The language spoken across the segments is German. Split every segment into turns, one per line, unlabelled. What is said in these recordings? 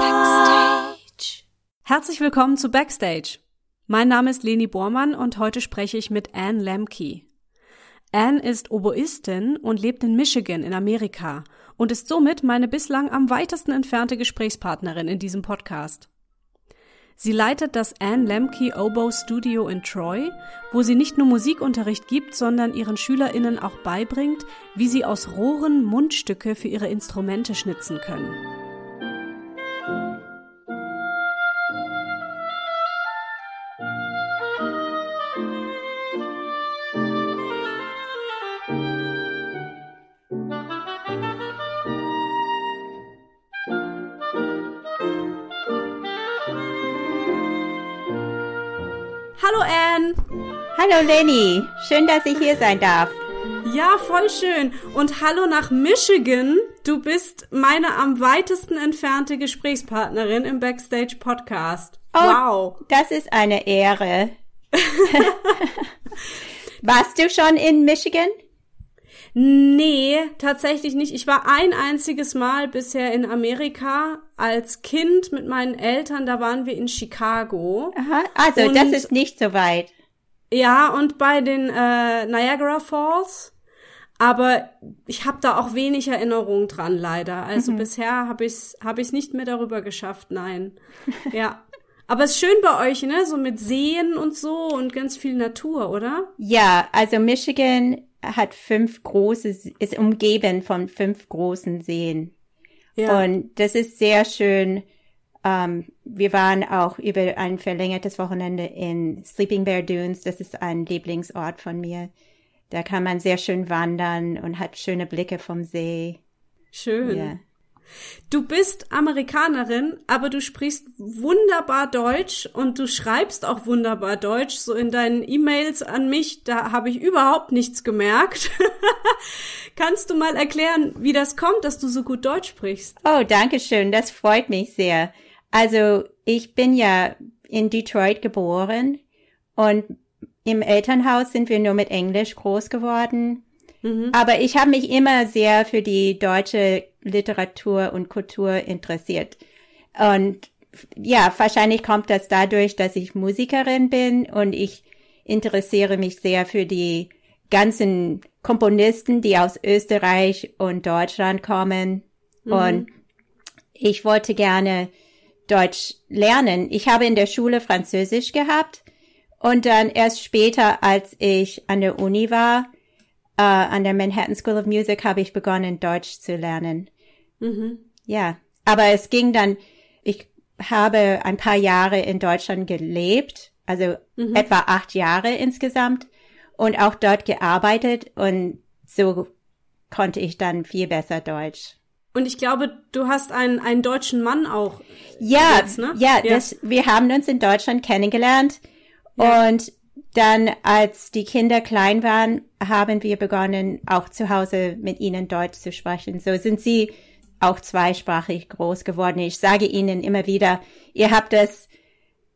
Backstage. Herzlich willkommen zu Backstage. Mein Name ist Leni Bormann und heute spreche ich mit Anne Lemke. Anne ist Oboistin und lebt in Michigan in Amerika und ist somit meine bislang am weitesten entfernte Gesprächspartnerin in diesem Podcast. Sie leitet das Anne Lemke Oboe Studio in Troy, wo sie nicht nur Musikunterricht gibt, sondern ihren SchülerInnen auch beibringt, wie sie aus Rohren Mundstücke für ihre Instrumente schnitzen können. Hallo Anne!
Hallo Lenny, schön, dass ich hier sein darf.
Ja, voll schön. Und hallo nach Michigan. Du bist meine am weitesten entfernte Gesprächspartnerin im Backstage Podcast.
Oh,
wow.
Das ist eine Ehre. Warst du schon in Michigan?
Nee, tatsächlich nicht. Ich war ein einziges Mal bisher in Amerika als Kind mit meinen Eltern. Da waren wir in Chicago.
Aha, also
Und-
das ist nicht so weit.
Ja, und bei den äh, Niagara Falls. Aber ich habe da auch wenig Erinnerung dran, leider. Also bisher habe ich es hab ich's nicht mehr darüber geschafft, nein. Ja. Aber es ist schön bei euch, ne? So mit Seen und so und ganz viel Natur, oder?
Ja, also Michigan hat fünf große, ist umgeben von fünf großen Seen.
Ja.
Und das ist sehr schön. Ähm, wir waren auch über ein verlängertes Wochenende in Sleeping Bear Dunes. Das ist ein Lieblingsort von mir. Da kann man sehr schön wandern und hat schöne Blicke vom See.
Schön.
Ja.
Du bist Amerikanerin, aber du sprichst wunderbar Deutsch und du schreibst auch wunderbar Deutsch. So in deinen E-Mails an mich, da habe ich überhaupt nichts gemerkt. Kannst du mal erklären, wie das kommt, dass du so gut Deutsch sprichst?
Oh, danke schön. Das freut mich sehr. Also, ich bin ja in Detroit geboren und im Elternhaus sind wir nur mit Englisch groß geworden. Aber ich habe mich immer sehr für die deutsche Literatur und Kultur interessiert. Und ja, wahrscheinlich kommt das dadurch, dass ich Musikerin bin und ich interessiere mich sehr für die ganzen Komponisten, die aus Österreich und Deutschland kommen. Und ich wollte gerne Deutsch lernen. Ich habe in der Schule Französisch gehabt und dann erst später, als ich an der Uni war, äh, an der Manhattan School of Music, habe ich begonnen, Deutsch zu lernen. Ja, aber es ging dann, ich habe ein paar Jahre in Deutschland gelebt, also etwa acht Jahre insgesamt und auch dort gearbeitet und so konnte ich dann viel besser Deutsch.
Und ich glaube, du hast einen, einen deutschen Mann auch.
Ja,
Jetzt, ne?
ja,
Ja.
Das, wir haben uns in Deutschland kennengelernt
Ja.
und dann, als die Kinder klein waren, haben wir begonnen, auch zu Hause mit ihnen Deutsch zu sprechen. So sind sie auch zweisprachig groß geworden. Ich sage ihnen immer wieder, ihr habt es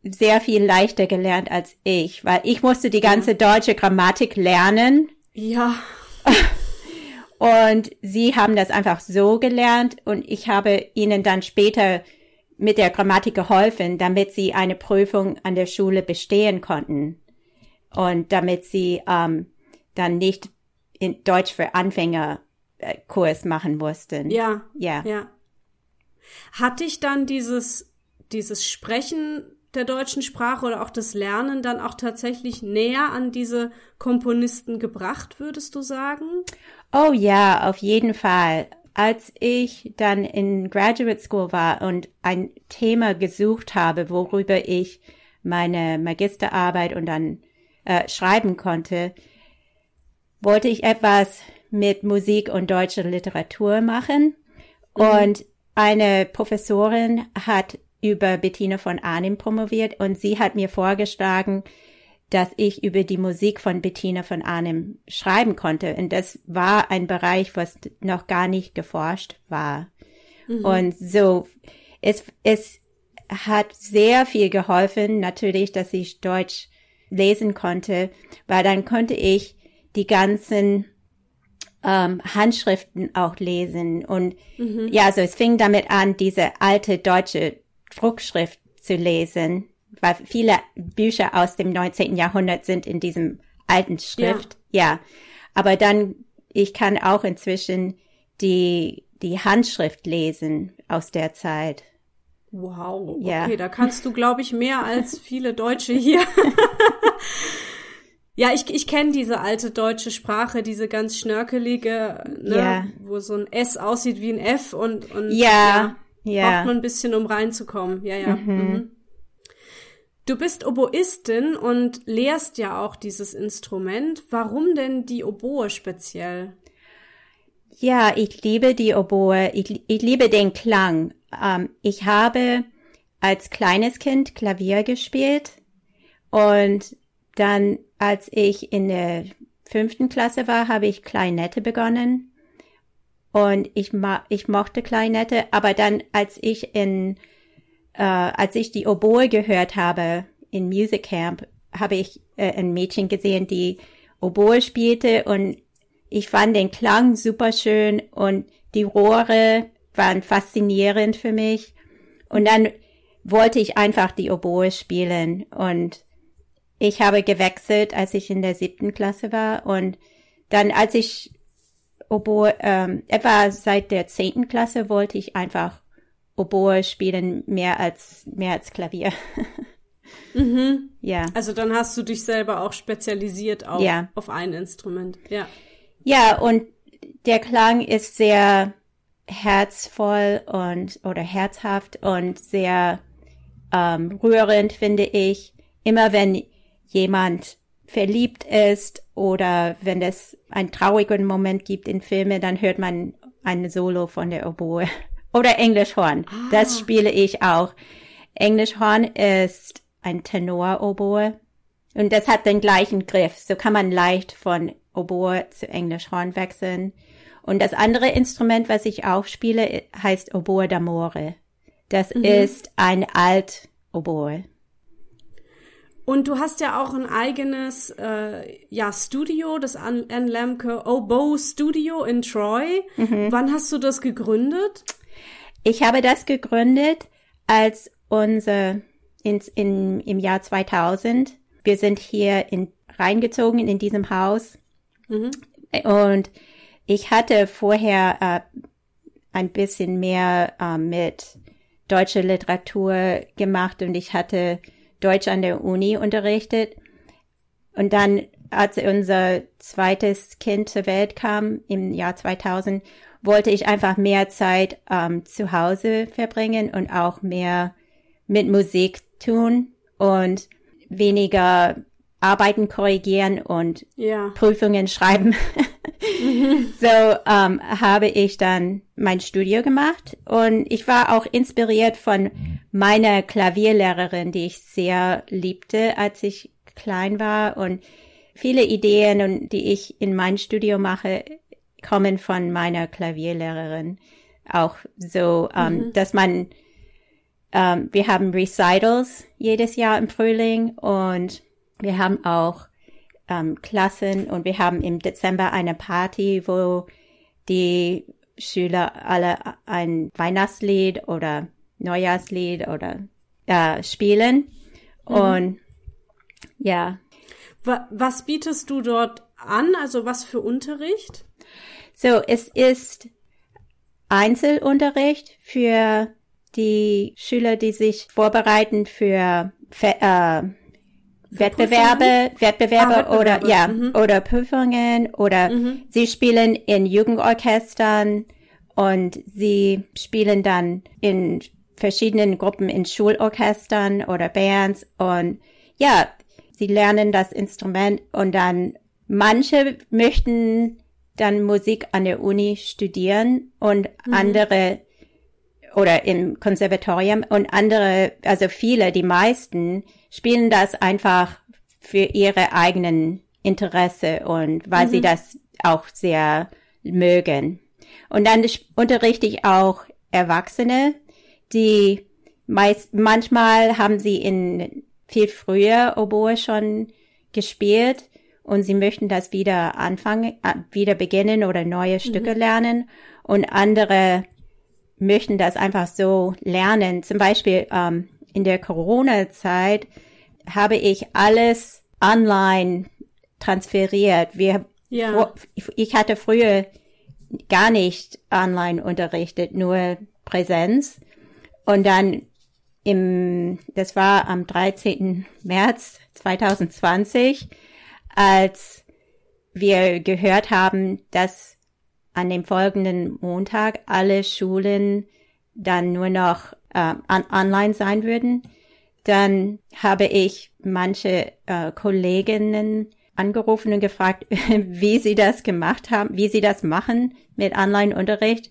sehr viel leichter gelernt als ich, weil ich musste die ganze deutsche Grammatik lernen
Ja,
und sie haben das einfach so gelernt und ich habe ihnen dann später mit der Grammatik geholfen, damit sie eine Prüfung an der Schule bestehen konnten und damit sie ähm, dann nicht in Deutsch für Anfänger äh, Kurs machen mussten.
ja,
Ja.
ja. Hat dich dann dieses, dieses Sprechen der deutschen Sprache oder auch das Lernen dann auch tatsächlich näher an diese Komponisten gebracht, würdest du sagen?
Oh ja, auf jeden Fall. Als ich dann in Graduate School war und ein Thema gesucht habe, worüber ich meine Magisterarbeit und dann äh, schreiben konnte, wollte ich etwas mit Musik und deutscher Literatur machen. Und eine Professorin hat über Bettina von Arnim promoviert und sie hat mir vorgeschlagen, dass ich über die Musik von Bettina von Arnim schreiben konnte. Und das war ein Bereich, was noch gar nicht geforscht war. Und so, es, es hat sehr viel geholfen, natürlich, dass ich Deutsch lesen konnte, weil dann konnte ich die ganzen ähm, Handschriften auch lesen. Und mhm. ja, also es fing damit an, diese alte deutsche Druckschrift zu lesen, weil viele Bücher aus dem 19. Jahrhundert sind in diesem alten Schrift. Ja. ja. Aber dann, ich kann auch inzwischen die, die Handschrift lesen aus der Zeit.
Wow, ja. okay, da kannst du, glaube ich, mehr als viele Deutsche hier. ja, ich, ich kenne diese alte deutsche Sprache, diese ganz schnörkelige, ne, ja. wo so ein S aussieht wie ein F und, und
ja, ja,
ja. braucht man ein bisschen, um reinzukommen. Ja, ja. Mhm. Mhm. Du bist Oboistin und lehrst ja auch dieses Instrument. Warum denn die Oboe speziell?
Ja, ich liebe die Oboe. Ich, ich liebe den Klang. Ähm, ich habe als kleines Kind Klavier gespielt und dann, als ich in der fünften Klasse war, habe ich Kleinette begonnen und ich, ma ich mochte Kleinette, aber dann, als ich in, äh, als ich die Oboe gehört habe in Music Camp, habe ich äh, ein Mädchen gesehen, die Oboe spielte und ich fand den Klang super schön und die Rohre waren faszinierend für mich. Und dann wollte ich einfach die Oboe spielen und ich habe gewechselt, als ich in der siebten Klasse war und dann, als ich Oboe, ähm, etwa seit der zehnten Klasse wollte ich einfach Oboe spielen, mehr als, mehr als Klavier.
mhm. Ja. Also dann hast du dich selber auch spezialisiert auf, ja. auf ein Instrument. Ja.
Ja, und der Klang ist sehr herzvoll und oder herzhaft und sehr ähm, rührend, finde ich. Immer wenn jemand verliebt ist oder wenn es einen traurigen Moment gibt in Filmen, dann hört man ein Solo von der Oboe. Oder Englischhorn. Ah. Das spiele ich auch. Englischhorn ist ein Tenor-Oboe. Und das hat den gleichen Griff. So kann man leicht von Oboe zu Englischhorn wechseln. Und das andere Instrument, was ich auch spiele, heißt Oboe d'Amore. Das mhm. ist ein Alt-Oboe.
Und du hast ja auch ein eigenes äh, ja, Studio, das Anne Lemke Oboe Studio in Troy. Mhm. Wann hast du das gegründet?
Ich habe das gegründet als unser ins, in, im Jahr 2000. Wir sind hier in, reingezogen in diesem Haus. Mhm. Und ich hatte vorher äh, ein bisschen mehr äh, mit deutscher Literatur gemacht und ich hatte Deutsch an der Uni unterrichtet. Und dann, als unser zweites Kind zur Welt kam im Jahr 2000, wollte ich einfach mehr Zeit ähm, zu Hause verbringen und auch mehr mit Musik tun und weniger Arbeiten korrigieren und ja. Prüfungen schreiben. So ähm, habe ich dann mein Studio gemacht und ich war auch inspiriert von meiner Klavierlehrerin, die ich sehr liebte, als ich klein war und viele Ideen und die ich in mein Studio mache, kommen von meiner Klavierlehrerin. Auch so, ähm, mhm. dass man, ähm, wir haben Recitals jedes Jahr im Frühling und wir haben auch ähm, Klassen und wir haben im Dezember eine Party, wo die Schüler alle ein Weihnachtslied oder Neujahrslied oder äh, spielen. Mhm. Und ja.
Was bietest du dort an? Also was für Unterricht?
So, es ist Einzelunterricht für die Schüler, die sich vorbereiten für äh, Wettbewerbe, Wettbewerbe, ah, oder ja mhm. oder Prüfungen oder mhm. sie spielen in Jugendorchestern und sie spielen dann in verschiedenen Gruppen in Schulorchestern oder Bands und ja, sie lernen das Instrument und dann manche möchten dann Musik an der Uni studieren und mhm. andere oder im Konservatorium und andere, also viele, die meisten spielen das einfach für ihre eigenen Interesse und weil mhm. sie das auch sehr mögen. Und dann unterrichte ich auch Erwachsene, die meist, manchmal haben sie in viel früher Oboe schon gespielt und sie möchten das wieder anfangen, äh, wieder beginnen oder neue Stücke mhm. lernen und andere möchten das einfach so lernen. Zum Beispiel ähm, in der Corona-Zeit habe ich alles online transferiert. Wir, ja. ich hatte früher gar nicht online unterrichtet, nur Präsenz. Und dann im, das war am 13. März 2020, als wir gehört haben, dass an dem folgenden Montag alle Schulen dann nur noch äh, on online sein würden, dann habe ich manche äh, Kolleginnen angerufen und gefragt, wie sie das gemacht haben, wie sie das machen mit Online-Unterricht.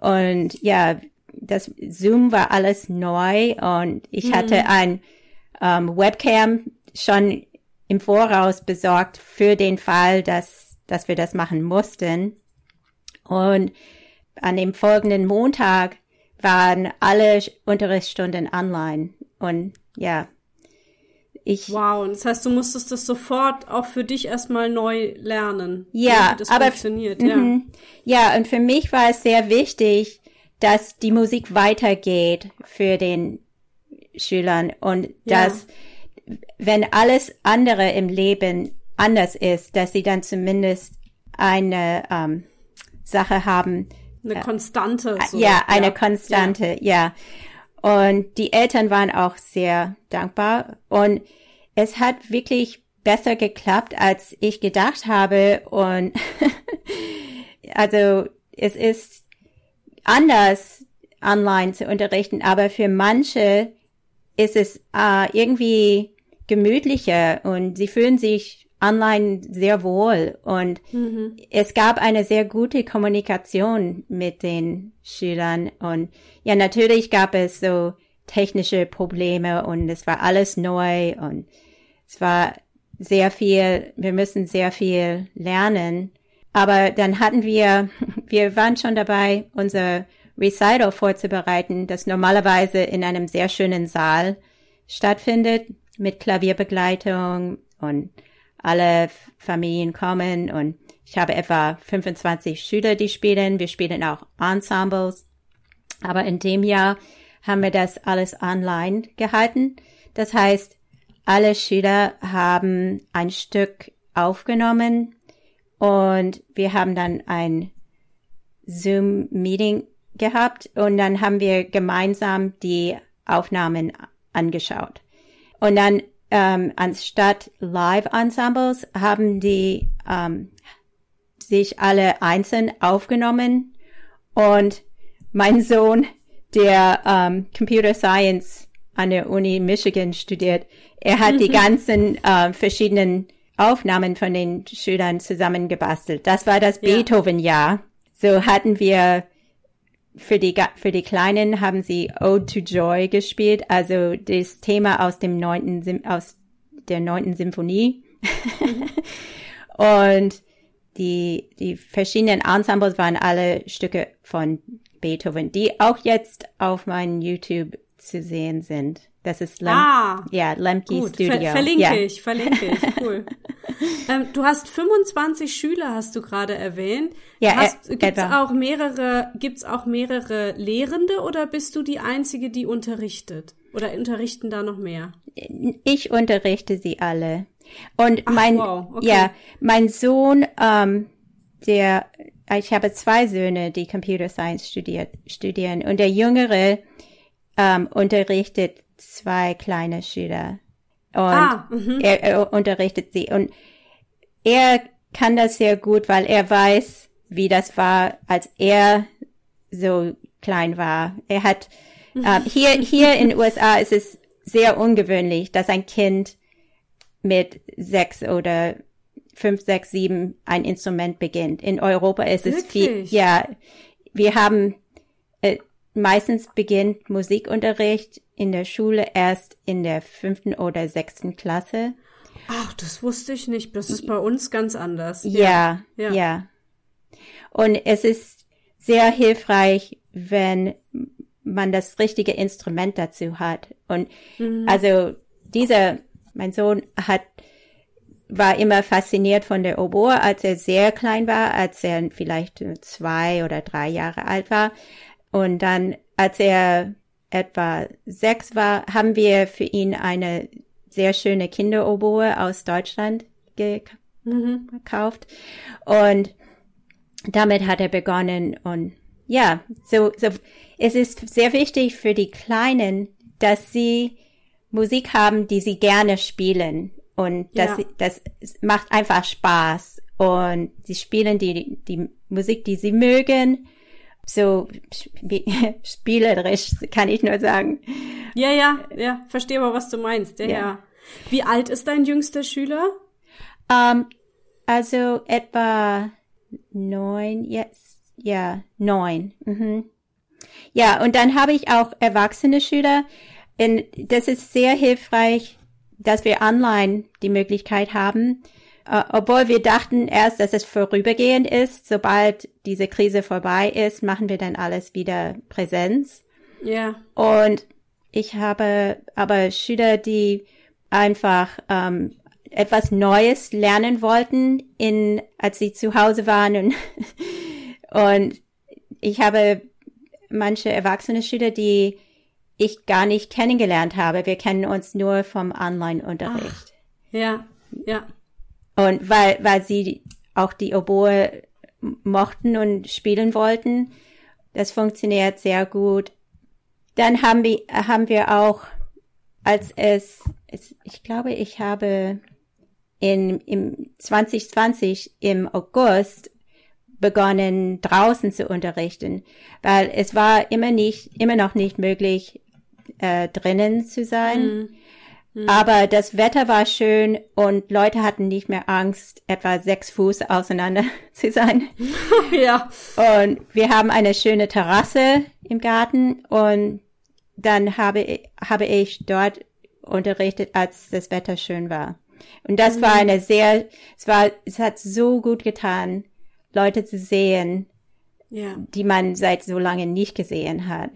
Und ja, das Zoom war alles neu und ich mhm. hatte ein ähm, Webcam schon im Voraus besorgt für den Fall, dass, dass wir das machen mussten. Und an dem folgenden Montag waren alle Unterrichtsstunden online. Und ja, ich.
Wow, das heißt, du musstest das sofort auch für dich erstmal neu lernen.
Ja, das aber, funktioniert. Ja. Mhm. ja, und für mich war es sehr wichtig, dass die Musik weitergeht für den Schülern und ja. dass, wenn alles andere im Leben anders ist, dass sie dann zumindest eine ähm, Sache haben.
Eine äh, Konstante.
So. Ja, eine ja. Konstante, ja. ja. Und die Eltern waren auch sehr dankbar und es hat wirklich besser geklappt, als ich gedacht habe und also es ist anders online zu unterrichten, aber für manche ist es äh, irgendwie gemütlicher und sie fühlen sich online sehr wohl. Und mhm. es gab eine sehr gute Kommunikation mit den Schülern. Und ja, natürlich gab es so technische Probleme und es war alles neu und es war sehr viel, wir müssen sehr viel lernen. Aber dann hatten wir, wir waren schon dabei, unser Recital vorzubereiten, das normalerweise in einem sehr schönen Saal stattfindet, mit Klavierbegleitung und alle Familien kommen und ich habe etwa 25 Schüler, die spielen. Wir spielen auch Ensembles. Aber in dem Jahr haben wir das alles online gehalten. Das heißt, alle Schüler haben ein Stück aufgenommen und wir haben dann ein Zoom-Meeting gehabt und dann haben wir gemeinsam die Aufnahmen angeschaut. Und dann ähm, anstatt Live-Ensembles haben die ähm, sich alle einzeln aufgenommen und mein Sohn, der ähm, Computer Science an der Uni Michigan studiert, er hat die ganzen äh, verschiedenen Aufnahmen von den Schülern zusammengebastelt. Das war das ja. Beethoven-Jahr. So hatten wir für die, für die Kleinen haben sie Ode to Joy gespielt, also das Thema aus dem neunten, aus der neunten Symphonie. Mhm. Und die, die verschiedenen Ensembles waren alle Stücke von Beethoven, die auch jetzt auf meinem YouTube zu sehen sind. Das ist Lem ah, ja, Lemke gut. Studio. Ver
verlinke
ja.
ich, verlinke ich. Cool. ähm, du hast 25 Schüler, hast du gerade erwähnt. Ja, hast, äh, gibt's etwa. auch mehrere, gibt's auch mehrere Lehrende oder bist du die einzige, die unterrichtet? Oder unterrichten da noch mehr?
Ich unterrichte sie alle. Und Ach, mein, wow. okay. ja, mein Sohn, ähm, der, ich habe zwei Söhne, die Computer Science studiert, studieren. Und der Jüngere ähm, unterrichtet zwei kleine Schüler. Und ah, mhm. er, er unterrichtet sie. Und er kann das sehr gut, weil er weiß, wie das war, als er so klein war. Er hat äh, hier hier in den USA ist es sehr ungewöhnlich, dass ein Kind mit sechs oder fünf, sechs, sieben ein Instrument beginnt. In Europa ist Wirklich? es viel. Ja, wir haben äh, meistens beginnt Musikunterricht in der Schule erst in der fünften oder sechsten Klasse.
Ach, das wusste ich nicht. Das ist bei uns ganz anders.
Ja, ja. ja. Und es ist sehr hilfreich, wenn man das richtige Instrument dazu hat. Und mhm. also dieser, mein Sohn hat war immer fasziniert von der Oboe, als er sehr klein war, als er vielleicht zwei oder drei Jahre alt war. Und dann, als er etwa sechs war, haben wir für ihn eine sehr schöne Kinderoboe aus Deutschland mhm. gekauft. Und damit hat er begonnen. Und ja, so, so, es ist sehr wichtig für die Kleinen, dass sie Musik haben, die sie gerne spielen. Und das, ja. das macht einfach Spaß. Und sie spielen die, die Musik, die sie mögen. So spielerisch kann ich nur sagen.
Ja, ja, ja, verstehe aber, was du meinst. Ja, ja. ja. Wie alt ist dein jüngster Schüler?
Um, ähm, also etwa neun, jetzt, ja, neun. Mhm. Ja, und dann habe ich auch erwachsene Schüler. Und das ist sehr hilfreich, dass wir online die Möglichkeit haben, uh, obwohl wir dachten erst, dass es vorübergehend ist. Sobald diese Krise vorbei ist, machen wir dann alles wieder Präsenz.
Ja.
Und ich habe aber Schüler, die einfach ähm, etwas Neues lernen wollten, in, als sie zu Hause waren. Und, und ich habe manche erwachsene Schüler, die ich gar nicht kennengelernt habe. Wir kennen uns nur vom Online-Unterricht.
Ja, ja.
Und weil, weil sie auch die Oboe mochten und spielen wollten, das funktioniert sehr gut. Dann haben wir, haben wir auch, als es, es ich glaube, ich habe in, im 2020 im August begonnen, draußen zu unterrichten, weil es war immer nicht, immer noch nicht möglich, äh, drinnen zu sein. Mhm. Mhm. Aber das Wetter war schön und Leute hatten nicht mehr Angst, etwa sechs Fuß auseinander zu sein.
ja.
Und wir haben eine schöne Terrasse im Garten und dann habe, habe ich dort unterrichtet, als das Wetter schön war. Und das mhm. war eine sehr, es war, es hat so gut getan, Leute zu sehen, ja. die man seit so lange nicht gesehen hat.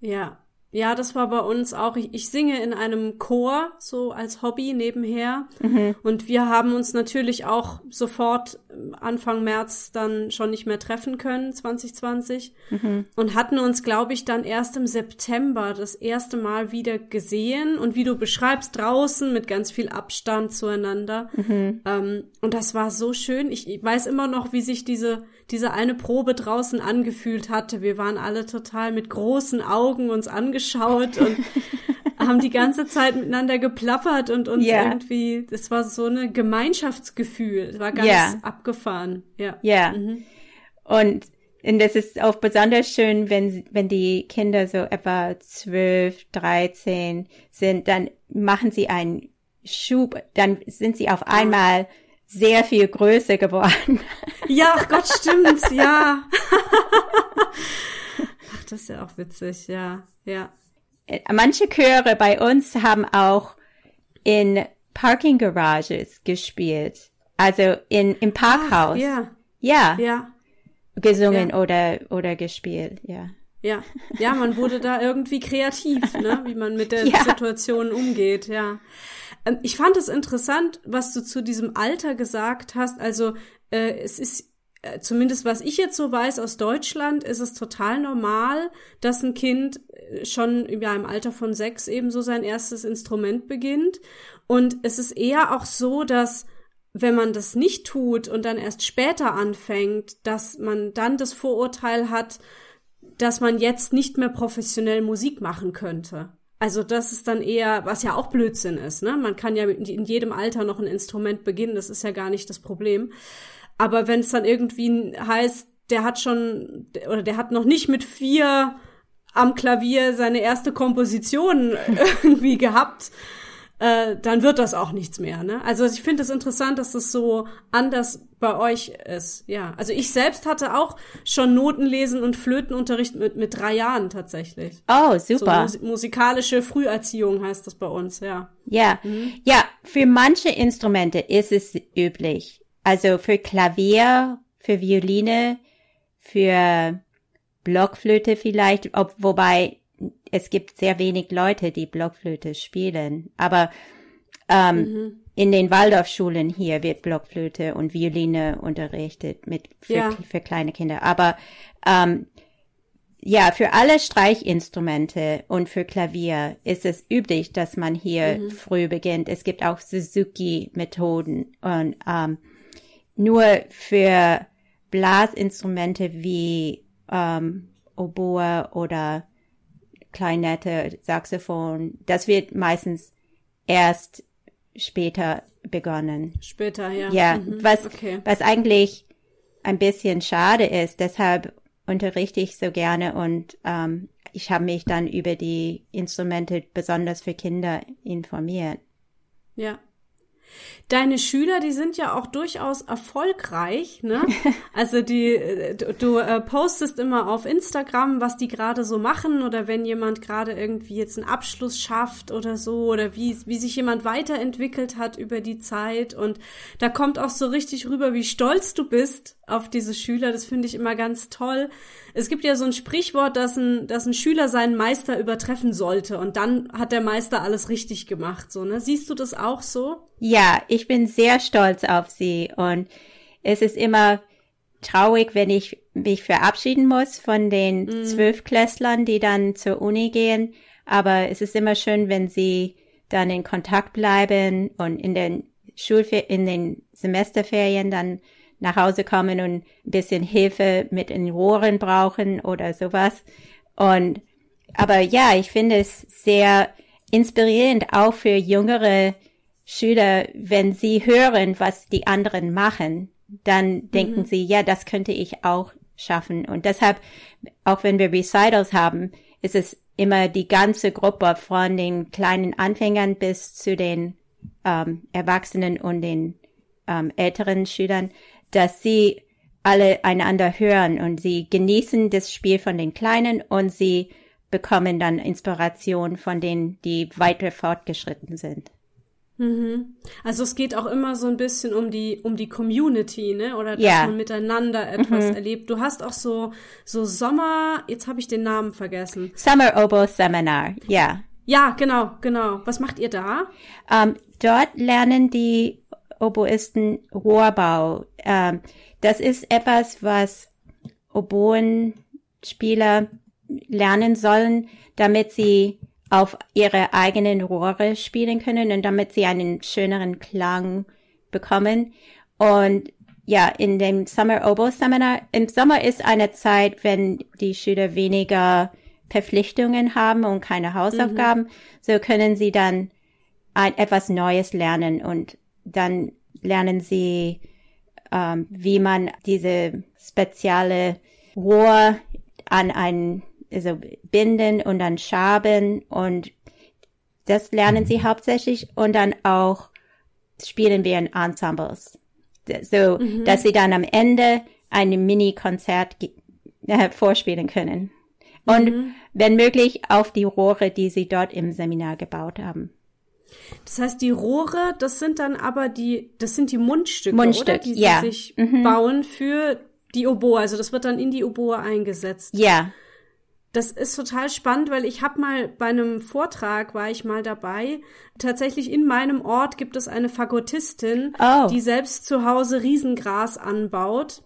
Ja, ja, das war bei uns auch. Ich, ich singe in einem Chor, so als Hobby nebenher. Mhm. Und wir haben uns natürlich auch sofort Anfang März dann schon nicht mehr treffen können, 2020. Mhm. Und hatten uns, glaube ich, dann erst im September das erste Mal wieder gesehen. Und wie du beschreibst, draußen mit ganz viel Abstand zueinander. Mhm. Ähm, und das war so schön. Ich, ich weiß immer noch, wie sich diese, diese eine Probe draußen angefühlt hatte. Wir waren alle total mit großen Augen uns angeschaut angeschaut und haben die ganze Zeit miteinander geplappert und uns yeah. irgendwie, das war so ein Gemeinschaftsgefühl. Es war ganz yeah. abgefahren. Ja.
Ja. Mhm. Und, und das ist auch besonders schön, wenn, wenn die Kinder so etwa zwölf, dreizehn sind, dann machen sie einen Schub, dann sind sie auf einmal sehr viel größer geworden.
Ja, ach Gott, stimmt's, ja. ach, das ist ja auch witzig, ja. Ja.
Manche Chöre bei uns haben auch in Parking Garages gespielt. Also in, im Parkhaus. Ach,
ja.
Ja.
Ja.
Gesungen ja. oder, oder gespielt, ja.
Ja, ja, man wurde da irgendwie kreativ, ne, wie man mit der ja. Situation umgeht, ja. Ähm, ich fand es interessant, was du zu diesem Alter gesagt hast. Also äh, es ist äh, zumindest was ich jetzt so weiß aus Deutschland, ist es total normal, dass ein Kind schon ja, im Alter von sechs eben so sein erstes Instrument beginnt. Und es ist eher auch so, dass wenn man das nicht tut und dann erst später anfängt, dass man dann das Vorurteil hat, dass man jetzt nicht mehr professionell Musik machen könnte. Also das ist dann eher, was ja auch Blödsinn ist, ne? Man kann ja in jedem Alter noch ein Instrument beginnen, das ist ja gar nicht das Problem. Aber wenn es dann irgendwie heißt, der hat schon, oder der hat noch nicht mit vier am Klavier seine erste Komposition irgendwie gehabt, äh, dann wird das auch nichts mehr. Ne? Also ich finde es das interessant, dass das so anders bei euch ist. Ja, also ich selbst hatte auch schon Notenlesen und Flötenunterricht mit, mit drei Jahren tatsächlich.
Oh, super.
So, mus musikalische Früherziehung heißt das bei uns, ja.
Ja, mhm. ja, für manche Instrumente ist es üblich. Also für Klavier, für Violine, für Blockflöte vielleicht, ob, wobei es gibt sehr wenig Leute, die Blockflöte spielen. Aber ähm, mhm. in den Waldorfschulen hier wird Blockflöte und Violine unterrichtet mit für, ja. für kleine Kinder. Aber ähm, ja, für alle Streichinstrumente und für Klavier ist es üblich, dass man hier mhm. früh beginnt. Es gibt auch Suzuki-Methoden und ähm, nur für Blasinstrumente wie ähm, Oboe oder Kleinette, Saxophon, das wird meistens erst später begonnen.
Später, ja.
Ja, mhm. was, okay. was eigentlich ein bisschen schade ist. Deshalb unterrichte ich so gerne und ähm, ich habe mich dann über die Instrumente besonders für Kinder informiert.
Ja. Deine Schüler, die sind ja auch durchaus erfolgreich, ne? Also die, äh, du, du äh, postest immer auf Instagram, was die gerade so machen oder wenn jemand gerade irgendwie jetzt einen Abschluss schafft oder so oder wie, wie sich jemand weiterentwickelt hat über die Zeit und da kommt auch so richtig rüber, wie stolz du bist auf diese Schüler. Das finde ich immer ganz toll. Es gibt ja so ein Sprichwort, dass ein, dass ein Schüler seinen Meister übertreffen sollte und dann hat der Meister alles richtig gemacht, so, ne? Siehst du das auch so?
Ja, ich bin sehr stolz auf sie und es ist immer traurig, wenn ich mich verabschieden muss von den mm. Zwölfklässlern, die dann zur Uni gehen. Aber es ist immer schön, wenn sie dann in Kontakt bleiben und in den Schulfer in den Semesterferien dann nach Hause kommen und ein bisschen Hilfe mit den Rohren brauchen oder sowas. Und, aber ja, ich finde es sehr inspirierend auch für jüngere Schüler, wenn sie hören, was die anderen machen, dann denken mhm. sie, ja, das könnte ich auch schaffen. Und deshalb, auch wenn wir Recitals haben, ist es immer die ganze Gruppe von den kleinen Anfängern bis zu den ähm, Erwachsenen und den ähm, älteren Schülern, dass sie alle einander hören und sie genießen das Spiel von den Kleinen und sie bekommen dann Inspiration von denen, die weiter fortgeschritten sind.
Mhm. Also es geht auch immer so ein bisschen um die um die Community, ne? Oder dass ja. man miteinander etwas mhm. erlebt. Du hast auch so so Sommer. Jetzt habe ich den Namen vergessen.
Summer Oboe Seminar. Ja.
Ja, genau, genau. Was macht ihr da?
Um, ähm, dort lernen die Oboisten Rohrbau. Ähm, das ist etwas, was Oboenspieler lernen sollen, damit sie auf ihre eigenen Rohre spielen können und damit sie einen schöneren Klang bekommen. Und ja, in dem Summer Oboe Seminar, im Sommer ist eine Zeit, wenn die Schüler weniger Verpflichtungen haben und keine Hausaufgaben, mhm. so können sie dann ein, etwas Neues lernen und dann lernen sie, ähm, wie man diese spezielle Rohr an ein, also binden und dann schaben und das lernen sie hauptsächlich und dann auch spielen wir in Ensembles. So, mhm. dass sie dann am Ende ein Mini-Konzert äh, vorspielen können. Und mhm. wenn möglich auf die Rohre, die sie dort im Seminar gebaut haben.
Das heißt, die Rohre, das sind dann aber die, das sind die Mundstücke,
Mundstück, oder?
Die
ja.
sie sich mhm. bauen für die Oboe. Also das wird dann in die Oboe eingesetzt.
Ja.
Das ist total spannend, weil ich habe mal bei einem Vortrag war ich mal dabei. Tatsächlich in meinem Ort gibt es eine Fagottistin, oh. die selbst zu Hause Riesengras anbaut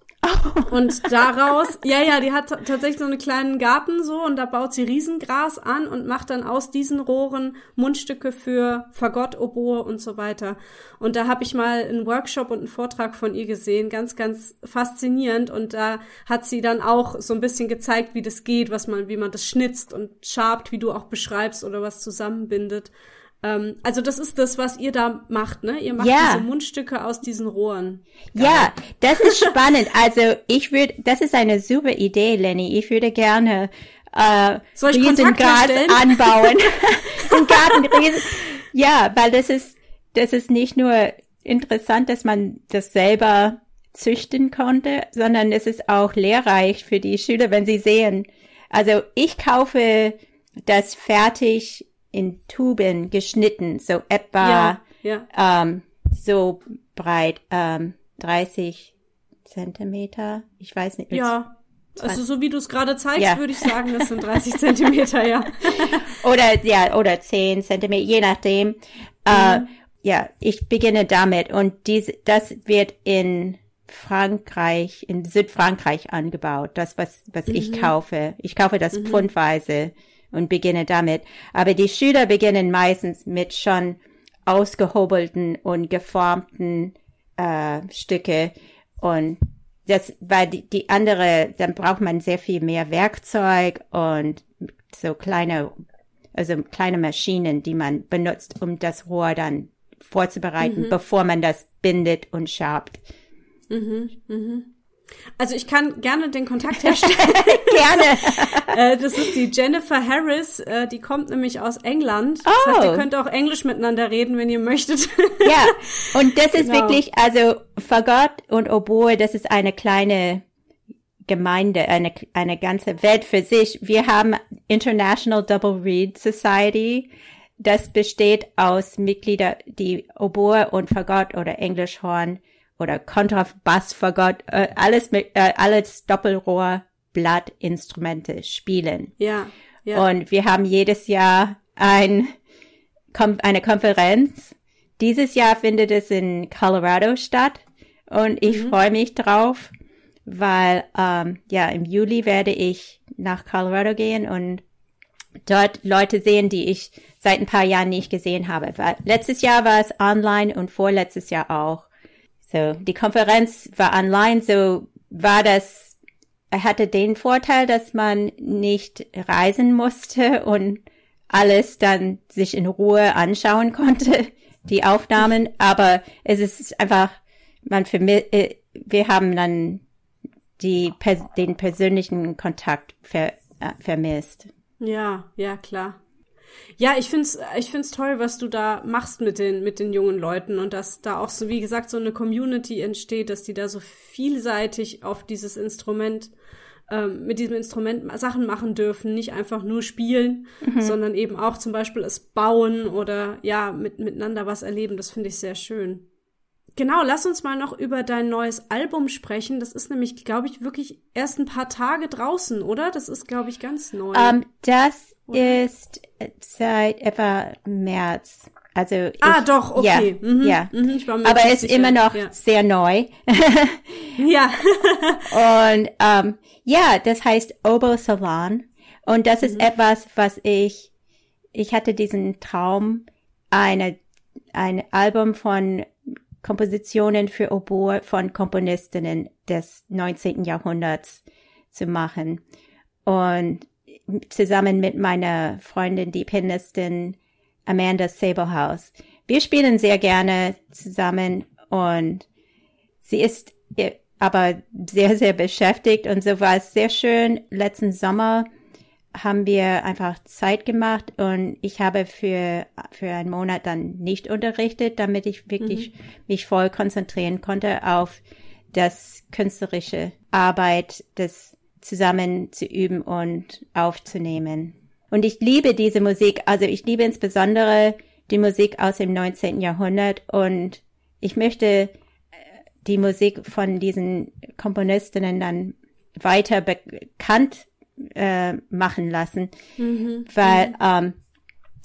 und daraus, ja, ja, die hat tatsächlich so einen kleinen Garten so und da baut sie Riesengras an und macht dann aus diesen Rohren Mundstücke für Fagott, Oboe und so weiter. Und da habe ich mal einen Workshop und einen Vortrag von ihr gesehen, ganz, ganz faszinierend. Und da hat sie dann auch so ein bisschen gezeigt, wie das geht, was man, wie man das schnitzt und schabt, wie du auch beschreibst oder was zusammenbindet. Ähm, also das ist das, was ihr da macht, ne? Ihr macht ja. diese Mundstücke aus diesen Rohren.
Geil. Ja, das ist spannend. also ich würde, das ist eine super Idee, Lenny. Ich würde gerne äh,
Soll ich Riesengas
anbauen. Im Garten riesen. Ja, weil das ist, das ist nicht nur interessant, dass man das selber züchten konnte, sondern es ist auch lehrreich für die Schüler, wenn sie sehen. Also ich kaufe das fertig in Tuben geschnitten, so etwa ja, ja. Ähm, so breit, ähm, 30 Zentimeter. Ich weiß nicht.
Ja. Also so wie du es gerade zeigst, ja. würde ich sagen, das sind 30 Zentimeter, ja.
oder ja, oder 10 Zentimeter, je nachdem. Äh, mhm. Äh, ja, ich beginne damit und dies, das wird in Frankreich, in Südfrankreich angebaut, das, was, was mhm. ich kaufe. Ich kaufe das mhm. pfundweise und beginne damit. Aber die Schüler beginnen meistens mit schon ausgehobelten und geformten äh, Stücke und das, weil die, die andere, dann braucht man sehr viel mehr Werkzeug und so kleine, also kleine Maschinen, die man benutzt, um das Rohr dann vorzubereiten, mhm. bevor man das bindet und schabt.
Mhm, mhm. Also ich kann gerne den Kontakt herstellen.
gerne.
äh, das ist die Jennifer Harris, äh, die kommt nämlich aus England. Das oh. heißt, ihr könnt auch Englisch miteinander reden, wenn ihr möchtet.
ja, und das ist genau. wirklich, also Fagott und Oboe, das ist eine kleine Gemeinde, eine, eine ganze Welt für sich. Wir haben International Double Reed Society. Das besteht aus Mitgliedern, die Oboe und Fagott oder Englischhorn oder Kontrabass, Fagott, äh, alles mit, äh, alles Doppelrohr, Blattinstrumente spielen.
Ja, ja.
Und wir haben jedes Jahr ein, eine Konferenz. Dieses Jahr findet es in Colorado statt und ich mhm. freue mich drauf, weil ähm, ja im Juli werde ich nach Colorado gehen und dort Leute sehen, die ich seit ein paar Jahren nicht gesehen habe. Weil letztes Jahr war es online und vorletztes Jahr auch. So, die Konferenz war online, so war das, er hatte den Vorteil, dass man nicht reisen musste und alles dann sich in Ruhe anschauen konnte, die Aufnahmen, aber es ist einfach, man äh, wir haben dann die, den persönlichen Kontakt ver, äh, vermisst.
Ja, ja, klar. Ja, ich find's, ich find's toll, was du da machst mit den, mit den jungen Leuten und dass da auch so, wie gesagt, so eine Community entsteht, dass die da so vielseitig auf dieses Instrument, ähm, mit diesem Instrument Sachen machen dürfen, nicht einfach nur spielen, mhm. sondern eben auch zum Beispiel es bauen oder ja, mit, miteinander was erleben. Das finde ich sehr schön. Genau, lass uns mal noch über dein neues Album sprechen. Das ist nämlich, glaube ich, wirklich erst ein paar Tage draußen, oder? Das ist, glaube ich, ganz neu. Um,
ähm, das oder? ist seit etwa März. Also ich,
ah, doch, okay.
Ja, mhm, ja. Mhm, aber es ist immer noch ja. sehr neu.
ja.
und ähm, ja, das heißt Obo Salon. Und das mhm. ist etwas, was ich, ich hatte diesen Traum, eine, ein Album von Kompositionen für Oboe von Komponistinnen des 19. Jahrhunderts zu machen. Und zusammen mit meiner Freundin, die Pianistin Amanda Sablehouse. Wir spielen sehr gerne zusammen und sie ist aber sehr, sehr beschäftigt und so war es sehr schön. Letzten Sommer haben wir einfach Zeit gemacht und ich habe für, für einen Monat dann nicht unterrichtet, damit ich wirklich mhm. mich voll konzentrieren konnte auf das künstlerische Arbeit, das zusammen zu üben und aufzunehmen. Und ich liebe diese Musik, also ich liebe insbesondere die Musik aus dem 19. Jahrhundert und ich möchte äh, die Musik von diesen Komponistinnen dann weiter bekannt äh, machen lassen, mhm. weil mhm. ähm,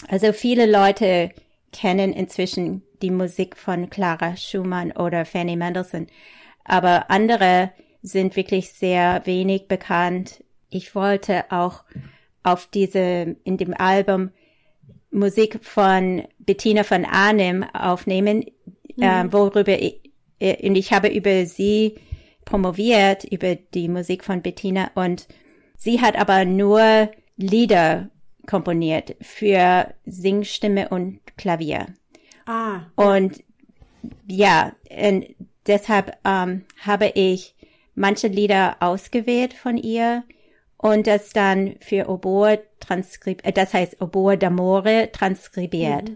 also viele Leute kennen inzwischen die Musik von Clara Schumann oder Fanny Mendelssohn, aber andere sind wirklich sehr wenig bekannt. Ich wollte auch auf diese, in dem Album Musik von Bettina von Arnim aufnehmen, mhm. äh, worüber ich, äh, und ich habe über sie promoviert, über die Musik von Bettina und sie hat aber nur Lieder komponiert für Singstimme und Klavier.
Ah.
Und ja, und deshalb ähm, habe ich manche Lieder ausgewählt von ihr und das dann für Oboe transkribiert, äh, das heißt Oboe d'Amore transkribiert.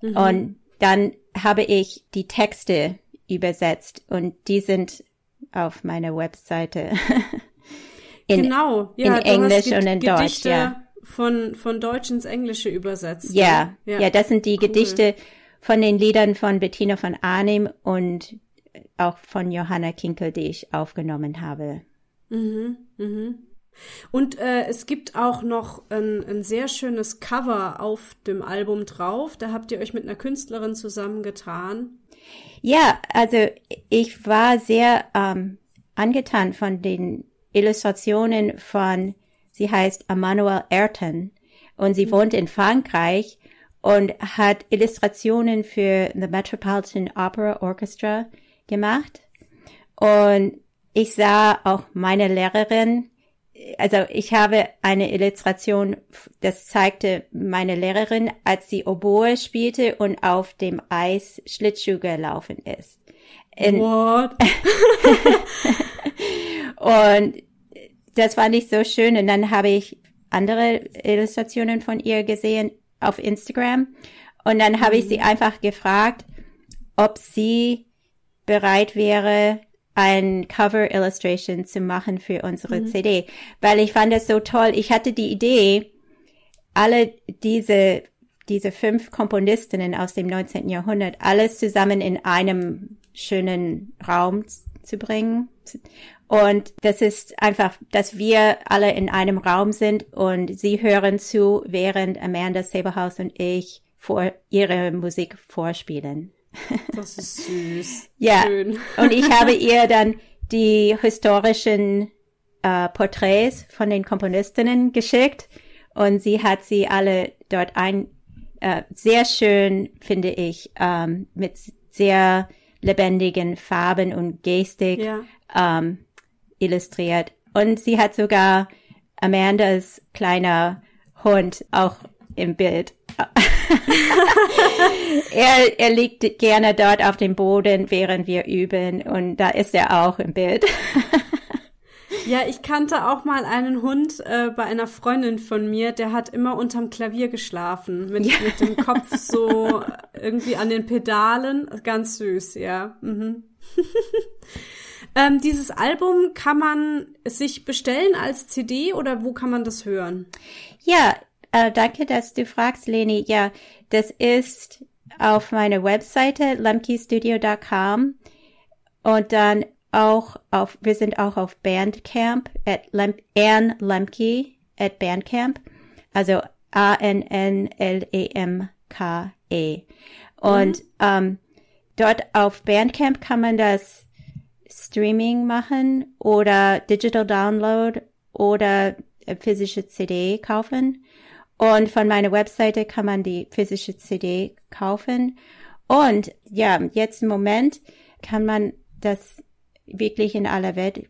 Mhm. Mhm. Und dann habe ich die Texte übersetzt und die sind auf meiner Webseite.
in, genau,
ja, in Englisch und in Deutsch, ja.
Von, von Deutsch ins Englische übersetzt.
Ja, ne? ja, ja, das sind die cool. Gedichte von den Liedern von Bettina von Arnim und auch von Johanna Kinkel, die ich aufgenommen habe.
Mhm, mhm. Und äh, es gibt auch noch ein, ein sehr schönes Cover auf dem Album drauf. Da habt ihr euch mit einer Künstlerin zusammengetan.
Ja, also ich war sehr ähm, angetan von den Illustrationen von, sie heißt Emmanuel Ayrton und sie mhm. wohnt in Frankreich und hat Illustrationen für the Metropolitan Opera Orchestra gemacht. Und ich sah auch meine Lehrerin, also ich habe eine Illustration, das zeigte meine Lehrerin, als sie Oboe spielte und auf dem Eis Schlittschuh gelaufen ist.
In, What?
und das fand ich so schön. Und dann habe ich andere Illustrationen von ihr gesehen auf Instagram. Und dann habe ich sie mhm. einfach gefragt, ob sie bereit wäre, ein Cover Illustration zu machen für unsere mhm. CD, weil ich fand es so toll. Ich hatte die Idee, alle diese diese fünf Komponistinnen aus dem 19. Jahrhundert alles zusammen in einem schönen Raum zu bringen. Und das ist einfach, dass wir alle in einem Raum sind und sie hören zu, während Amanda Saberhaus und ich vor ihre Musik vorspielen.
Das ist süß.
ja. Schön. Und ich habe ihr dann die historischen äh, Porträts von den Komponistinnen geschickt und sie hat sie alle dort ein äh, sehr schön, finde ich, ähm, mit sehr lebendigen Farben und Gestik ja. ähm, illustriert. Und sie hat sogar Amandas kleiner Hund auch im Bild. er, er liegt gerne dort auf dem Boden, während wir üben und da ist er auch im Bild.
ja, ich kannte auch mal einen Hund äh, bei einer Freundin von mir, der hat immer unterm Klavier geschlafen, mit, ja. mit dem Kopf so irgendwie an den Pedalen. Ganz süß, ja. Mhm. ähm, dieses Album kann man sich bestellen als CD oder wo kann man das hören?
Ja, äh, danke, dass du fragst, Leni. Ja, das ist auf meiner Webseite lemkestudio.com und dann auch auf, wir sind auch auf Bandcamp at Lem, Ann Lemke at Bandcamp, also A-N-N-L-E-M-K-E. -E. Und mhm. ähm, dort auf Bandcamp kann man das Streaming machen oder Digital Download oder physische CD kaufen. Und von meiner Webseite kann man die physische CD kaufen. Und ja, jetzt im Moment kann man das wirklich in aller Welt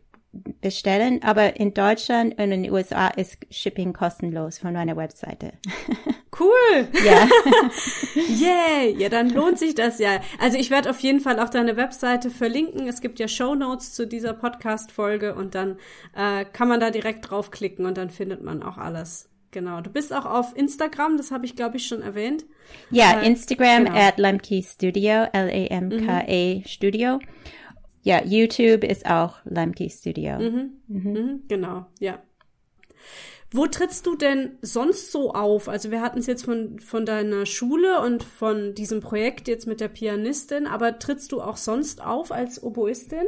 bestellen, aber in Deutschland und in den USA ist Shipping kostenlos von meiner Webseite.
Cool. Ja. Yay. Yeah. Ja, dann lohnt sich das ja. Also ich werde auf jeden Fall auch deine Webseite verlinken. Es gibt ja Show Notes zu dieser Podcast-Folge und dann äh, kann man da direkt draufklicken und dann findet man auch alles. Genau. Du bist auch auf Instagram, das habe ich, glaube ich, schon erwähnt.
Ja, äh, Instagram genau. at Lemke Studio, L-A-M-K-E mhm. Studio. Ja, YouTube ist auch Lemke Studio.
Mhm. Mhm. mhm. Genau, ja. Wo trittst du denn sonst so auf? Also wir hatten es jetzt von, von deiner Schule und von diesem Projekt jetzt mit der Pianistin, aber trittst du auch sonst auf als Oboistin?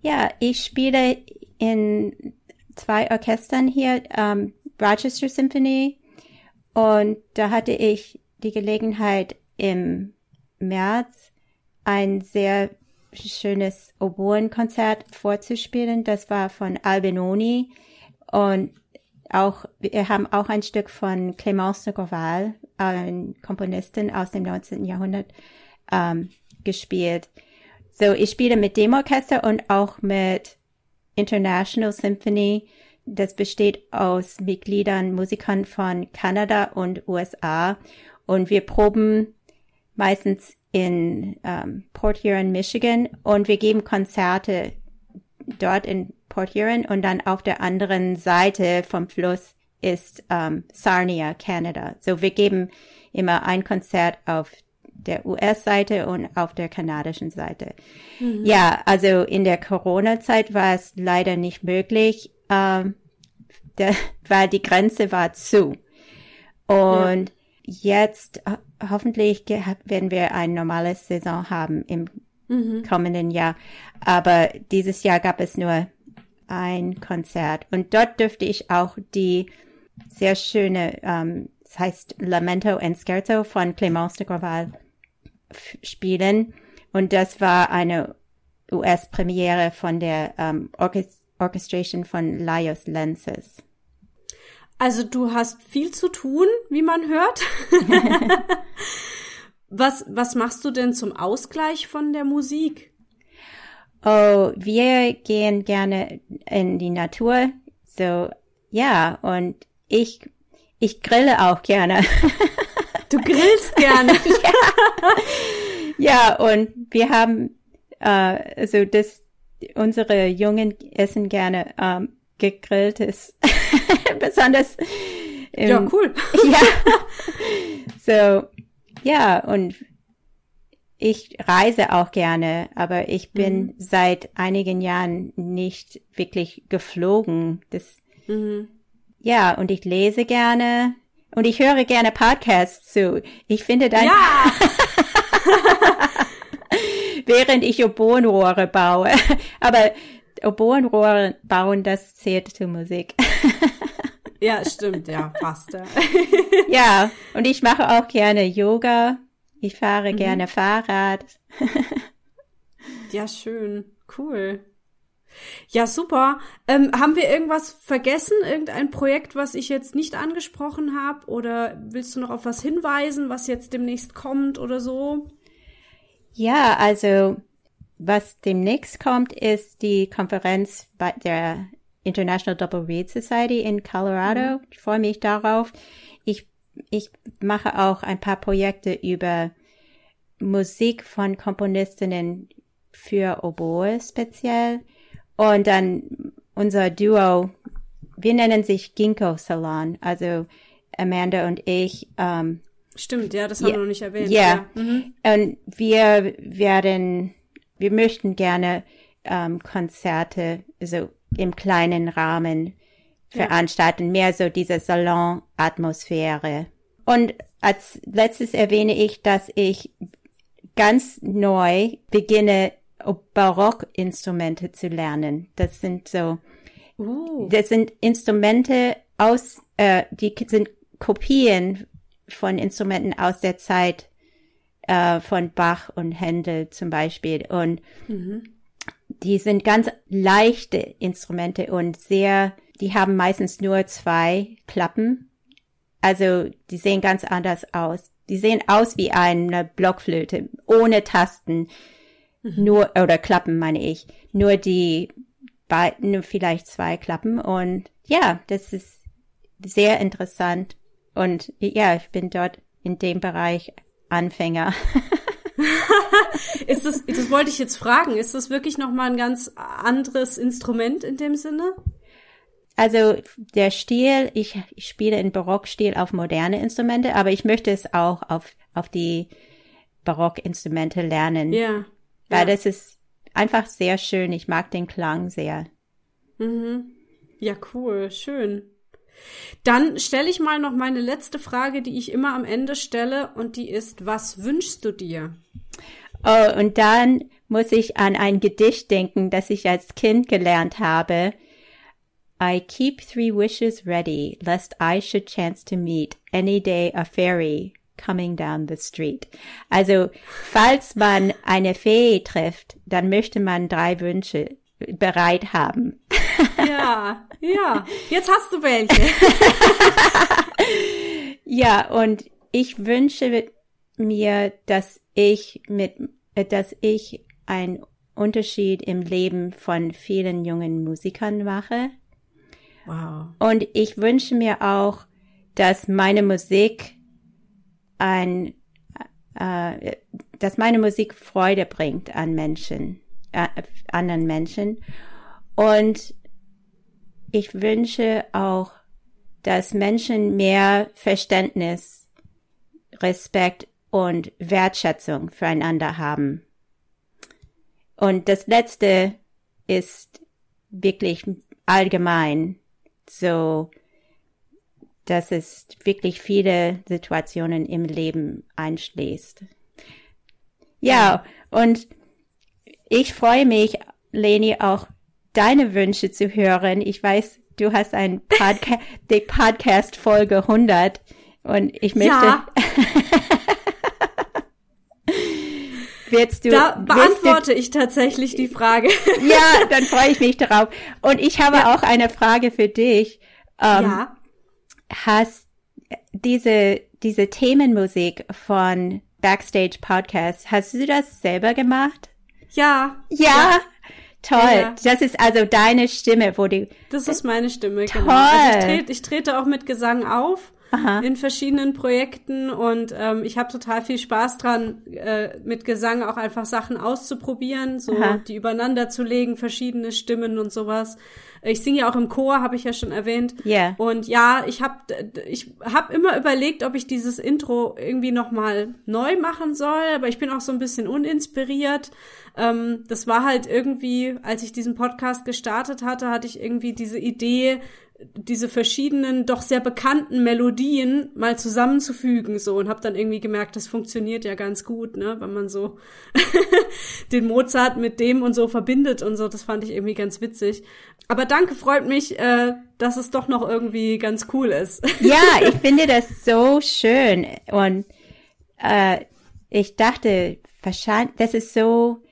Ja, ich spiele in zwei Orchestern hier, ähm, Rochester Symphony. Und da hatte ich die Gelegenheit im März ein sehr schönes Oboenkonzert vorzuspielen. Das war von Albinoni und auch, wir haben auch ein Stück von Clémence de Corval, ein Komponistin aus dem 19. Jahrhundert, ähm, gespielt. So, ich spiele mit dem Orchester und auch mit International Symphony das besteht aus Mitgliedern, Musikern von Kanada und USA. Und wir proben meistens in ähm, Port Huron, Michigan. Und wir geben Konzerte dort in Port Huron. Und dann auf der anderen Seite vom Fluss ist ähm, Sarnia, Kanada. So wir geben immer ein Konzert auf der US-Seite und auf der kanadischen Seite. Mhm. Ja, also in der Corona-Zeit war es leider nicht möglich, ähm, der, weil die Grenze war zu. Und ja. Jetzt hoffentlich werden wir ein normales Saison haben im mhm. kommenden Jahr. Aber dieses Jahr gab es nur ein Konzert und dort dürfte ich auch die sehr schöne, ähm, das heißt Lamento and Scherzo von Clémence de Graval spielen und das war eine US-Premiere von der ähm, Orchest Orchestration von Laios Lenses.
Also du hast viel zu tun, wie man hört. was, was machst du denn zum Ausgleich von der Musik?
Oh, wir gehen gerne in die Natur. So, ja, und ich, ich grille auch gerne.
Du grillst gerne.
ja. ja, und wir haben, äh, also das, unsere Jungen essen gerne ähm, gegrilltes, besonders.
Im, ja, cool.
ja. So, ja, und ich reise auch gerne, aber ich bin mhm. seit einigen Jahren nicht wirklich geflogen. Das, mhm. ja, und ich lese gerne und ich höre gerne Podcasts zu. Ich finde dann,
ja.
während ich Oboenrohre baue, aber Oboenrohre bauen, das zählt zur Musik.
ja, stimmt, ja, fast. Ja.
ja, und ich mache auch gerne Yoga ich fahre mhm. gerne Fahrrad.
ja, schön. Cool. Ja, super. Ähm, haben wir irgendwas vergessen? Irgendein Projekt, was ich jetzt nicht angesprochen habe? Oder willst du noch auf was hinweisen, was jetzt demnächst kommt oder so?
Ja, also was demnächst kommt, ist die Konferenz bei der International Double Read Society in Colorado. Mhm. Ich freue mich darauf. Ich ich mache auch ein paar Projekte über Musik von Komponistinnen für Oboe speziell. Und dann unser Duo, wir nennen sich Ginkgo Salon, also Amanda und ich. Ähm,
Stimmt, ja, das haben wir noch nicht erwähnt.
Yeah. Ja, mhm. und wir werden, wir möchten gerne ähm, Konzerte, so im kleinen Rahmen veranstalten, ja. mehr so diese Salon-Atmosphäre. Und als letztes erwähne ich, dass ich ganz neu beginne, Barockinstrumente zu lernen. Das sind so, uh. das sind Instrumente aus, äh, die sind Kopien von Instrumenten aus der Zeit äh, von Bach und Händel zum Beispiel. Und mhm. die sind ganz leichte Instrumente und sehr die haben meistens nur zwei Klappen. Also die sehen ganz anders aus. Die sehen aus wie eine Blockflöte, ohne Tasten. Mhm. Nur, oder Klappen meine ich. Nur die beiden, vielleicht zwei Klappen. Und ja, das ist sehr interessant. Und ja, ich bin dort in dem Bereich Anfänger.
ist das, das wollte ich jetzt fragen, ist das wirklich nochmal ein ganz anderes Instrument in dem Sinne?
Also der Stil, ich, ich spiele in Barockstil auf moderne Instrumente, aber ich möchte es auch auf, auf die Barockinstrumente lernen.
Ja.
Weil ja. das ist einfach sehr schön. Ich mag den Klang sehr.
Mhm. Ja, cool, schön. Dann stelle ich mal noch meine letzte Frage, die ich immer am Ende stelle, und die ist, was wünschst du dir?
Oh, und dann muss ich an ein Gedicht denken, das ich als Kind gelernt habe. I keep three wishes ready, lest I should chance to meet any day a fairy coming down the street. Also, falls man eine Fee trifft, dann möchte man drei Wünsche bereit haben.
Ja, ja. Jetzt hast du welche.
ja, und ich wünsche mir, dass ich mit, dass ich einen Unterschied im Leben von vielen jungen Musikern mache
Wow.
Und ich wünsche mir auch, dass meine Musik ein, äh, dass meine Musik Freude bringt an Menschen, äh, anderen Menschen. Und ich wünsche auch, dass Menschen mehr Verständnis, Respekt und Wertschätzung füreinander haben. Und das letzte ist wirklich allgemein so, dass es wirklich viele Situationen im Leben einschließt. Ja, und ich freue mich, Leni, auch deine Wünsche zu hören. Ich weiß, du hast ein Podca die Podcast Folge 100 und ich möchte. Ja.
Willst du, da beantworte du, ich tatsächlich die Frage.
ja, dann freue ich mich darauf. Und ich habe ja. auch eine Frage für dich. Ähm, ja. Hast diese, diese Themenmusik von Backstage Podcast, hast du das selber gemacht?
Ja.
Ja. ja. Toll. Ja, Das ist also deine Stimme, wo du.
Das ist meine Stimme, Toll. genau. Also ich, trete, ich trete auch mit Gesang auf. Aha. in verschiedenen Projekten und ähm, ich habe total viel Spaß dran, äh, mit Gesang auch einfach Sachen auszuprobieren, so Aha. die übereinander zu legen, verschiedene Stimmen und sowas. Ich singe ja auch im Chor, habe ich ja schon erwähnt. Ja. Yeah. Und ja, ich habe ich hab immer überlegt, ob ich dieses Intro irgendwie noch mal neu machen soll, aber ich bin auch so ein bisschen uninspiriert. Ähm, das war halt irgendwie, als ich diesen Podcast gestartet hatte, hatte ich irgendwie diese Idee, diese verschiedenen, doch sehr bekannten Melodien mal zusammenzufügen so und habe dann irgendwie gemerkt, das funktioniert ja ganz gut, ne, wenn man so den Mozart mit dem und so verbindet und so, das fand ich irgendwie ganz witzig. Aber danke, freut mich, äh, dass es doch noch irgendwie ganz cool ist.
ja, ich finde das so schön und äh, ich dachte, wahrscheinlich, das ist so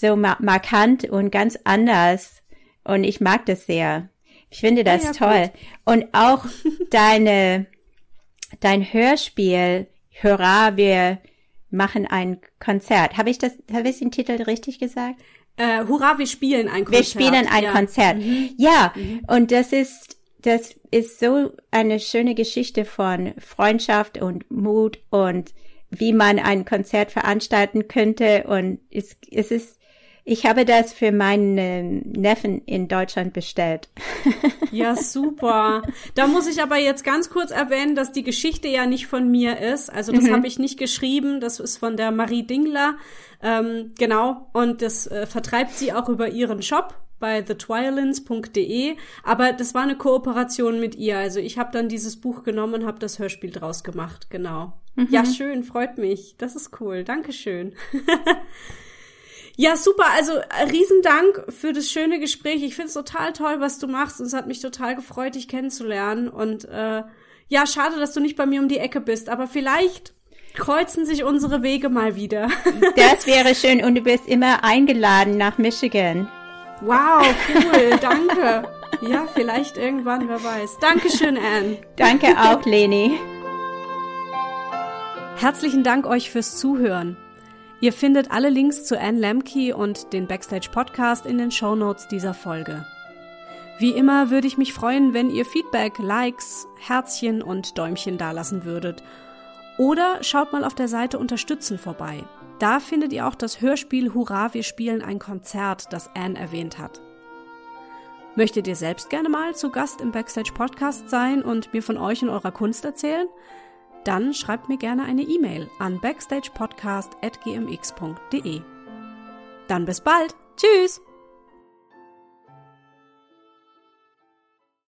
so markant und ganz anders und ich mag das sehr. Ich finde das ja, toll. Gut. Und auch deine, dein Hörspiel, Hurra, wir machen ein Konzert. Habe ich das, habe ich den Titel richtig gesagt?
Äh, Hurra, wir spielen ein Konzert.
Wir spielen ein ja. Konzert. Mhm. Ja, mhm. und das ist, das ist so eine schöne Geschichte von Freundschaft und Mut und wie man ein Konzert veranstalten könnte. Und es, es ist ich habe das für meinen Neffen in Deutschland bestellt.
Ja, super. Da muss ich aber jetzt ganz kurz erwähnen, dass die Geschichte ja nicht von mir ist. Also das mhm. habe ich nicht geschrieben. Das ist von der Marie Dingler. Ähm, genau. Und das äh, vertreibt sie auch über ihren Shop bei thetwiolins.de. Aber das war eine Kooperation mit ihr. Also ich habe dann dieses Buch genommen und habe das Hörspiel draus gemacht. Genau. Mhm. Ja, schön. Freut mich. Das ist cool. Dankeschön. Ja, super. Also äh, Riesendank für das schöne Gespräch. Ich finde es total toll, was du machst. Und es hat mich total gefreut, dich kennenzulernen. Und äh, ja, schade, dass du nicht bei mir um die Ecke bist. Aber vielleicht kreuzen sich unsere Wege mal wieder.
Das wäre schön. Und du bist immer eingeladen nach Michigan.
Wow, cool. Danke. Ja, vielleicht irgendwann, wer weiß. Dankeschön, Anne.
Danke auch, Leni.
Herzlichen Dank euch fürs Zuhören. Ihr findet alle Links zu Anne Lemke und den Backstage Podcast in den Show Notes dieser Folge. Wie immer würde ich mich freuen, wenn ihr Feedback, Likes, Herzchen und Däumchen dalassen würdet. Oder schaut mal auf der Seite Unterstützen vorbei. Da findet ihr auch das Hörspiel Hurra, wir spielen ein Konzert, das Anne erwähnt hat. Möchtet ihr selbst gerne mal zu Gast im Backstage Podcast sein und mir von euch und eurer Kunst erzählen? Dann schreibt mir gerne eine E-Mail an backstagepodcast.gmx.de. Dann bis bald. Tschüss!